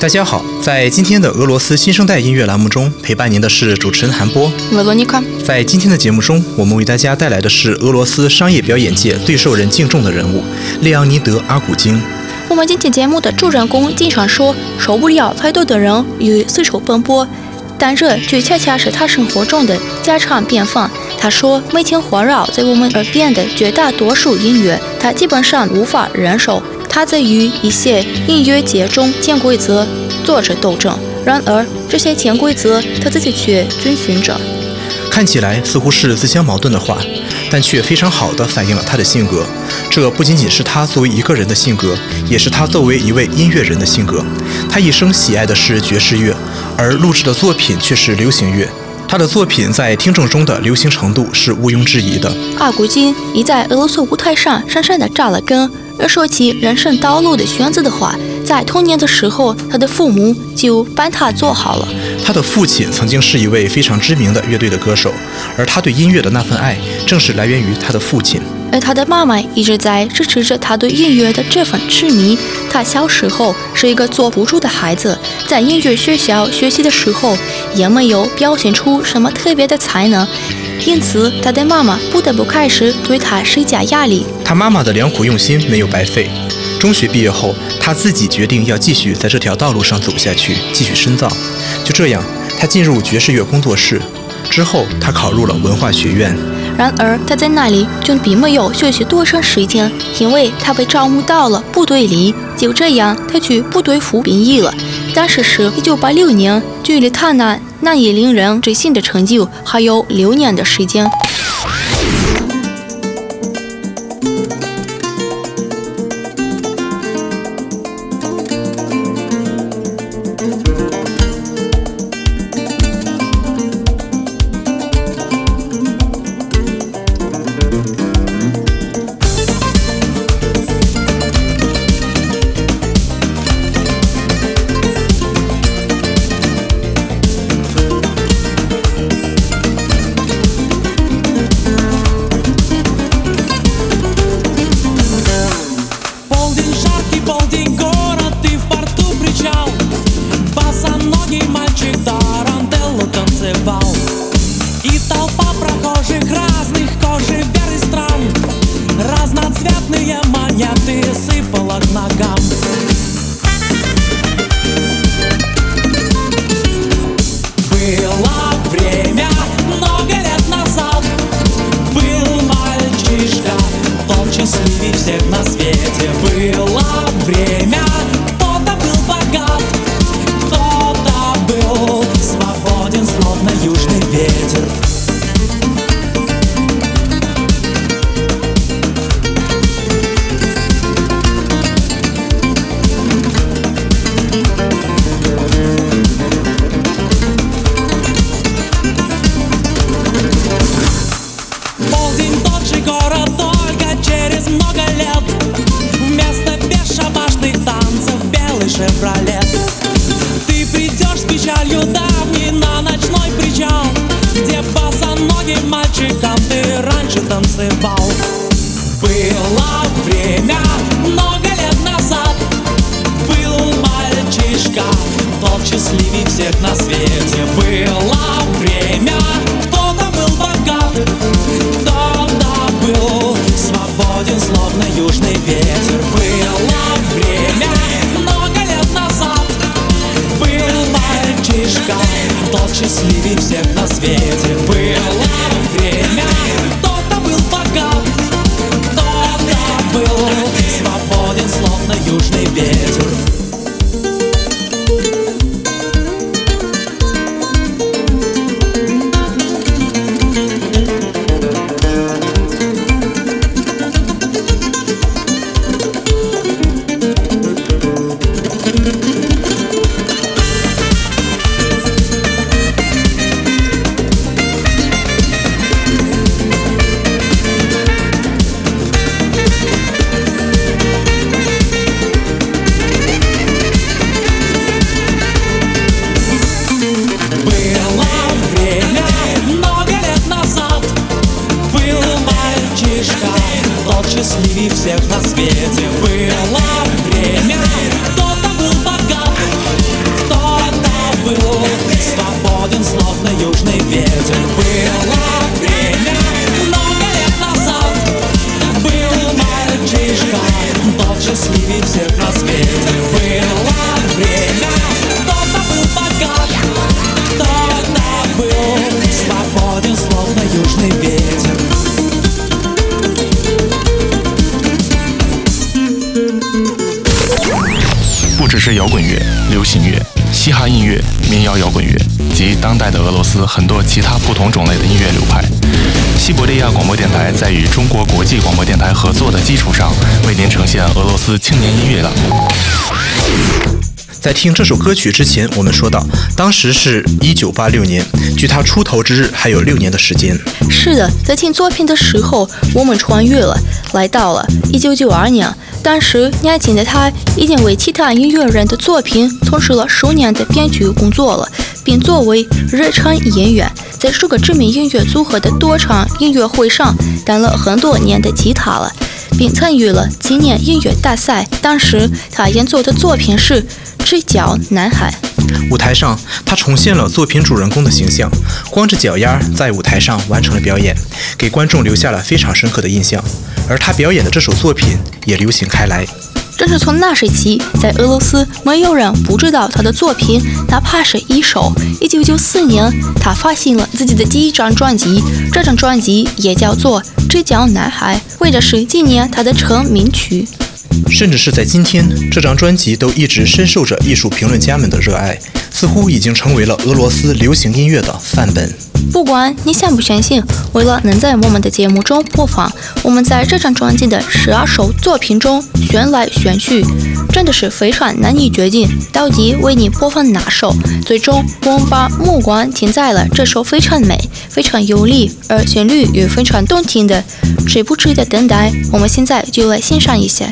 大家好，在今天的俄罗斯新生代音乐栏目中，陪伴您的是主持人韩波。在今天的节目中，我们为大家带来的是俄罗斯商业表演界最受人敬重的人物——列昂尼德·阿古金。我们今天节目的主人公经常说受不了太多的人与四处奔波，但这却恰恰是他生活中的家常便饭。他说，每天环绕在我们耳边的绝大多数音乐，他基本上无法忍受。他在与一些音乐节中潜规则做着斗争，然而这些潜规则他自己却遵循着。看起来似乎是自相矛盾的话，但却非常好的反映了他的性格。这不仅仅是他作为一个人的性格，也是他作为一位音乐人的性格。他一生喜爱的是爵士乐，而录制的作品却是流行乐。他的作品在听众中的流行程度是毋庸置疑的。阿古金已在俄罗斯舞台上深深地扎了根。而说起人生道路的选择的话，在童年的时候，他的父母就帮他做好了。他的父亲曾经是一位非常知名的乐队的歌手，而他对音乐的那份爱，正是来源于他的父亲。而他的妈妈一直在支持着他对音乐的这份痴迷。他小时候是一个坐不住的孩子，在音乐学校学习的时候，也没有表现出什么特别的才能。因此，他的妈妈不得不开始对他施加压力。他妈妈的良苦用心没有白费。中学毕业后，他自己决定要继续在这条道路上走下去，继续深造。就这样，他进入爵士乐工作室。之后，他考入了文化学院。然而，他在那里就并没有学习多长时间，因为他被招募到了部队里。就这样，他去部队服兵役了。当时是1986年，距离他那难以令人置信的成就还有六年的时间。Длинноногий мальчик тарантеллу танцевал. И толпа прохожих разных кожи вер и стран. Разноцветные монеты сыпала к ногам. Было время много лет назад. Был мальчишка, тот счастливей всех на свете. Было время 代的俄罗斯很多其他不同种类的音乐流派。西伯利亚广播电台在与中国国际广播电台合作的基础上，为您呈现俄罗斯青年音乐栏目。在听这首歌曲之前，我们说到，当时是一九八六年，距他出头之日还有六年的时间。是的，在听作品的时候，我们穿越了，来到了一九九二年。当时年轻的他已经为其他音乐人的作品从事了数年的编曲工作了，并作为日常演员，在数个知名音乐组合的多场音乐会上担了很多年的吉他了，并参与了青年音乐大赛。当时他演奏的作品是。赤脚男孩，舞台上他重现了作品主人公的形象，光着脚丫在舞台上完成了表演，给观众留下了非常深刻的印象。而他表演的这首作品也流行开来。正是从那时起，在俄罗斯没有人不知道他的作品，哪怕是一首。一九九四年，他发行了自己的第一张专辑，这张专辑也叫做《赤脚男孩》，为的是纪念他的成名曲。甚至是在今天，这张专辑都一直深受着艺术评论家们的热爱，似乎已经成为了俄罗斯流行音乐的范本。不管你相不相信，为了能在我们的节目中播放，我们在这张专辑的十二首作品中选来选去，真的是非常难以决定到底为你播放哪首。最终，我们把目光停在了这首非常美、非常有力，而旋律也非常动听的《值不值得等待》。我们现在就来欣赏一下。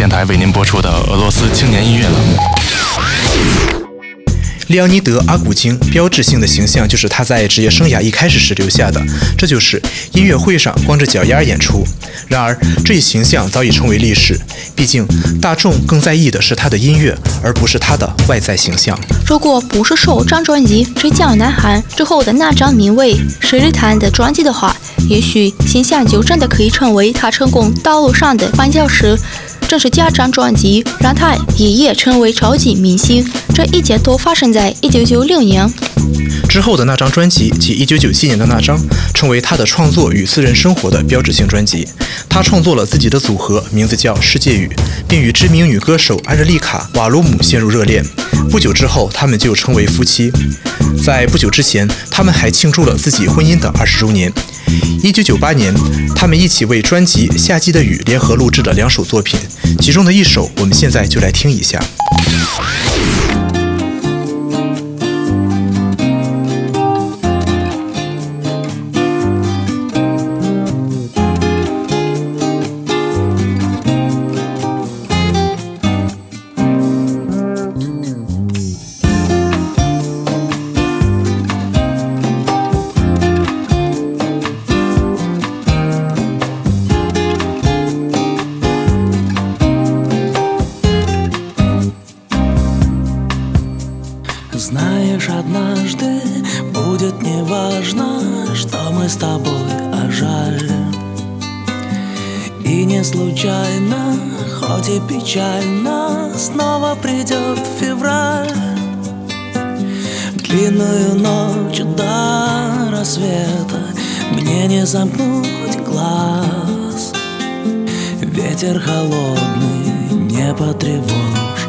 电台为您播出的俄罗斯青年音乐栏目。利奥尼德·阿古京标志性的形象就是他在职业生涯一开始时留下的，这就是音乐会上光着脚丫演出。然而，这一形象早已成为历史，毕竟大众更在意的是他的音乐，而不是他的外在形象。如果不是受张专辑《追江南韩》之后的那张名为《十日谈》的专辑的话，也许形象就真的可以成为他成功道路上的绊脚石。正是家张专辑。让他一夜成为超级明星，这一切都发生在一九九六年。之后的那张专辑及一九九七年的那张，成为他的创作与私人生活的标志性专辑。他创作了自己的组合，名字叫世界雨，并与知名女歌手安热丽卡·瓦鲁姆陷入热恋。不久之后，他们就成为夫妻。在不久之前，他们还庆祝了自己婚姻的二十周年。一九九八年，他们一起为专辑《夏季的雨》联合录制了两首作品，其中的一首，我们现在就来听一下。Ветер холодный не потревожит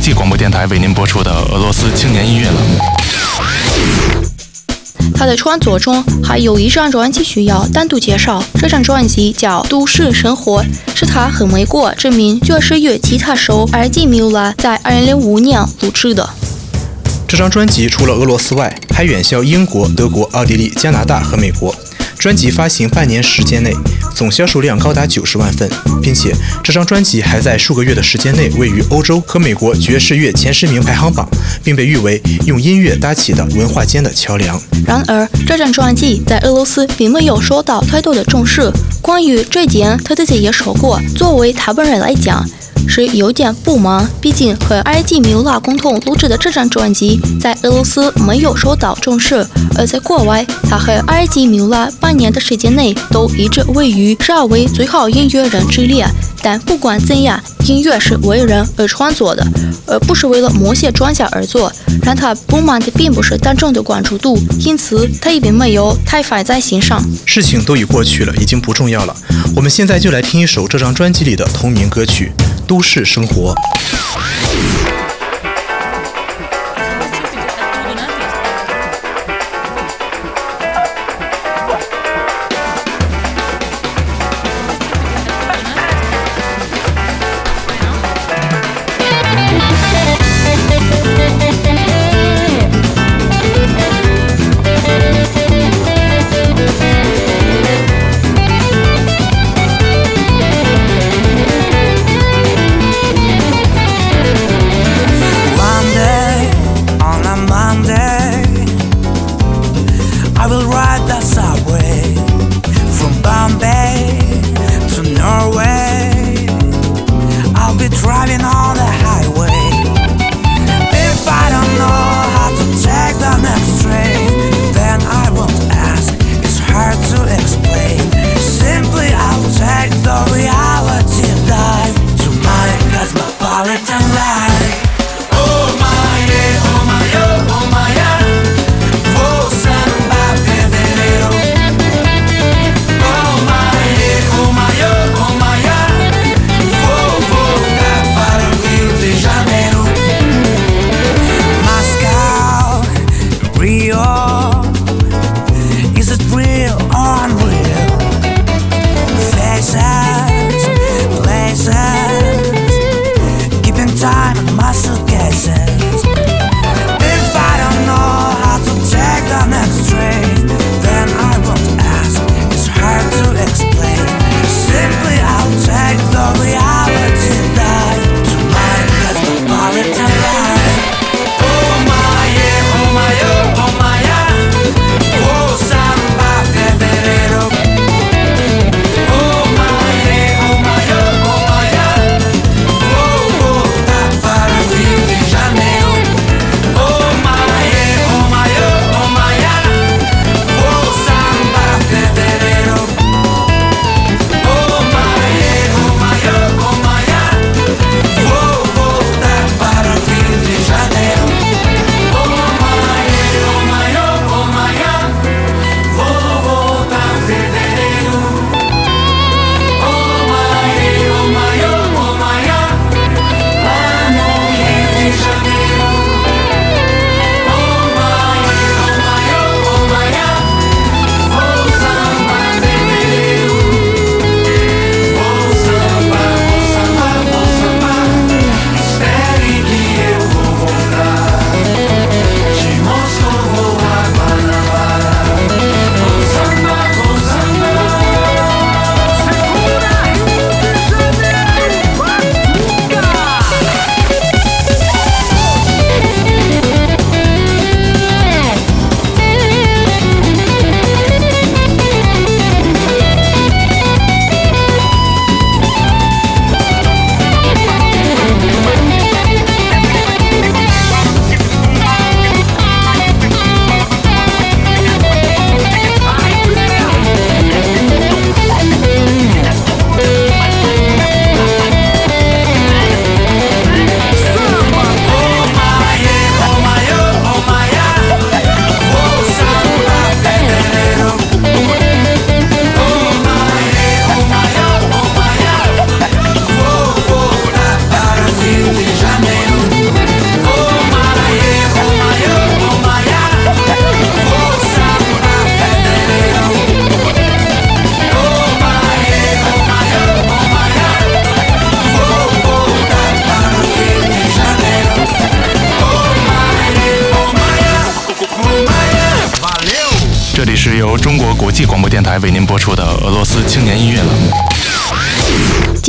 际广播电台为您播出的俄罗斯青年音乐栏目。他的创作中还有一张专辑需要单独介绍，这张专辑叫《都市生活》，是他和美国知名爵士乐吉他手埃吉米拉在2005年录制的。这张专辑除了俄罗斯外，还远销英国、德国、奥地利、加拿大和美国。专辑发行半年时间内，总销售量高达九十万份，并且这张专辑还在数个月的时间内位于欧洲和美国爵士乐前十名排行榜，并被誉为用音乐搭起的文化间的桥梁。然而，这张专辑在俄罗斯并没有受到太多的重视。关于这点，他自己也说过，作为他本人来讲。是有点不满，毕竟和埃及米拉共同录制的这张专辑在俄罗斯没有受到重视，而在国外，他和埃及米拉半年的时间内都一直位于十二位最好音乐人之列。但不管怎样，音乐是为人而创作的，而不是为了某些专家而做。让他不满的并不是大众的关注度，因此他也并没有太放在心上。事情都已过去了，已经不重要了。我们现在就来听一首这张专辑里的同名歌曲。都市生活。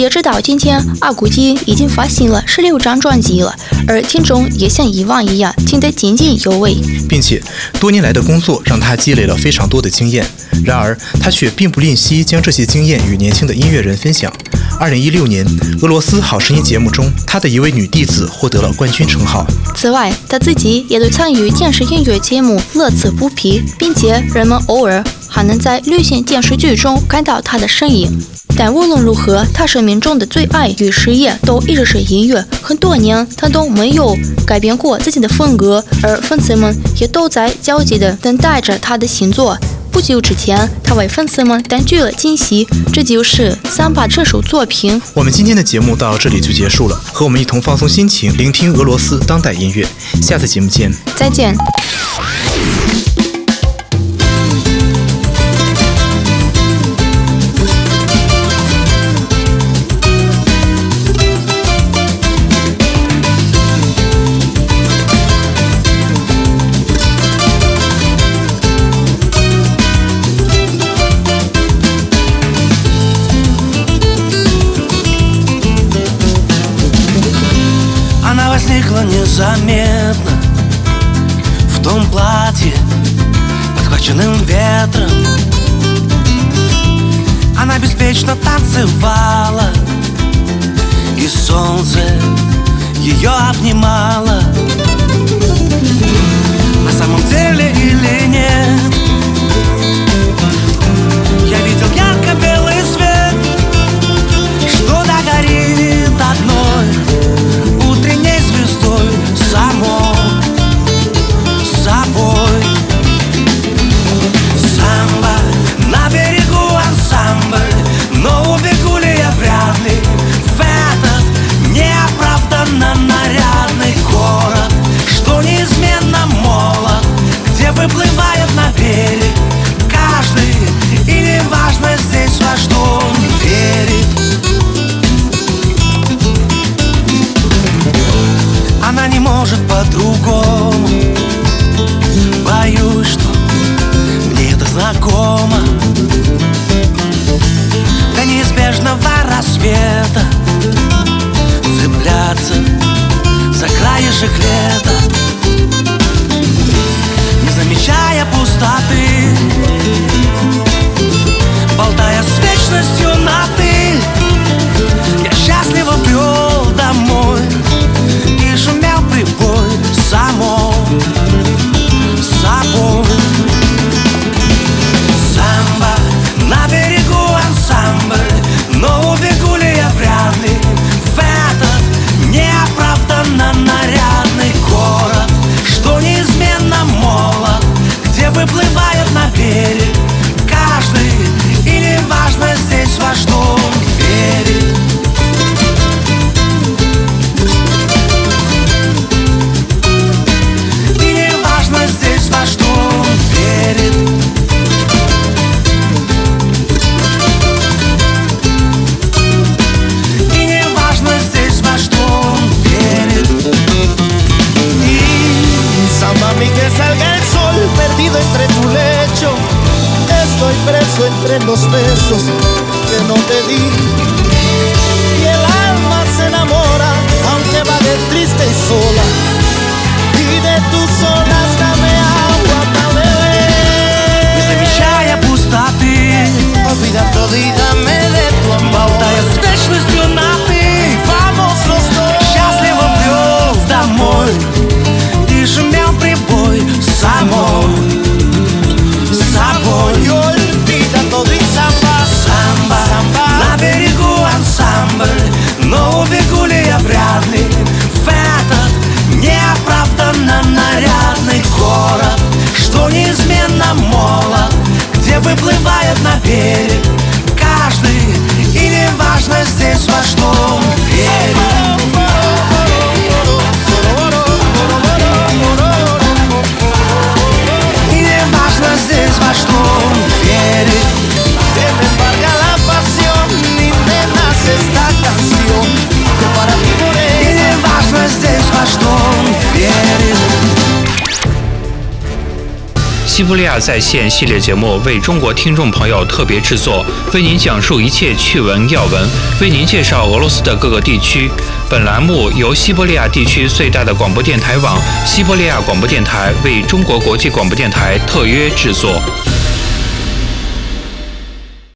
截止到今天，阿古基已经发行了十六张专辑了，而听众也像以往一样听得津津有味，并且多年来的工作让他积累了非常多的经验。然而，他却并不吝惜将这些经验与年轻的音乐人分享。二零一六年，俄罗斯好声音节目中，他的一位女弟子获得了冠军称号。此外，他自己也对参与电视音乐节目乐此不疲，并且人们偶尔还能在流行电视剧中看到他的身影。但无论如何，他生命中的最爱与事业都一直是音乐。很多年，他都没有改变过自己的风格，而粉丝们也都在焦急地等待着他的新作。不久之前，他为粉丝们带去了惊喜，这就是《三把》这首作品。我们今天的节目到这里就结束了，和我们一同放松心情，聆听俄罗斯当代音乐。下次节目见，再见。levar. выплывает на берег. 西伯利亚在线系列节目为中国听众朋友特别制作，为您讲述一切趣闻要闻，为您介绍俄罗斯的各个地区。本栏目由西伯利亚地区最大的广播电台网——西伯利亚广播电台为中国国际广播电台特约制作。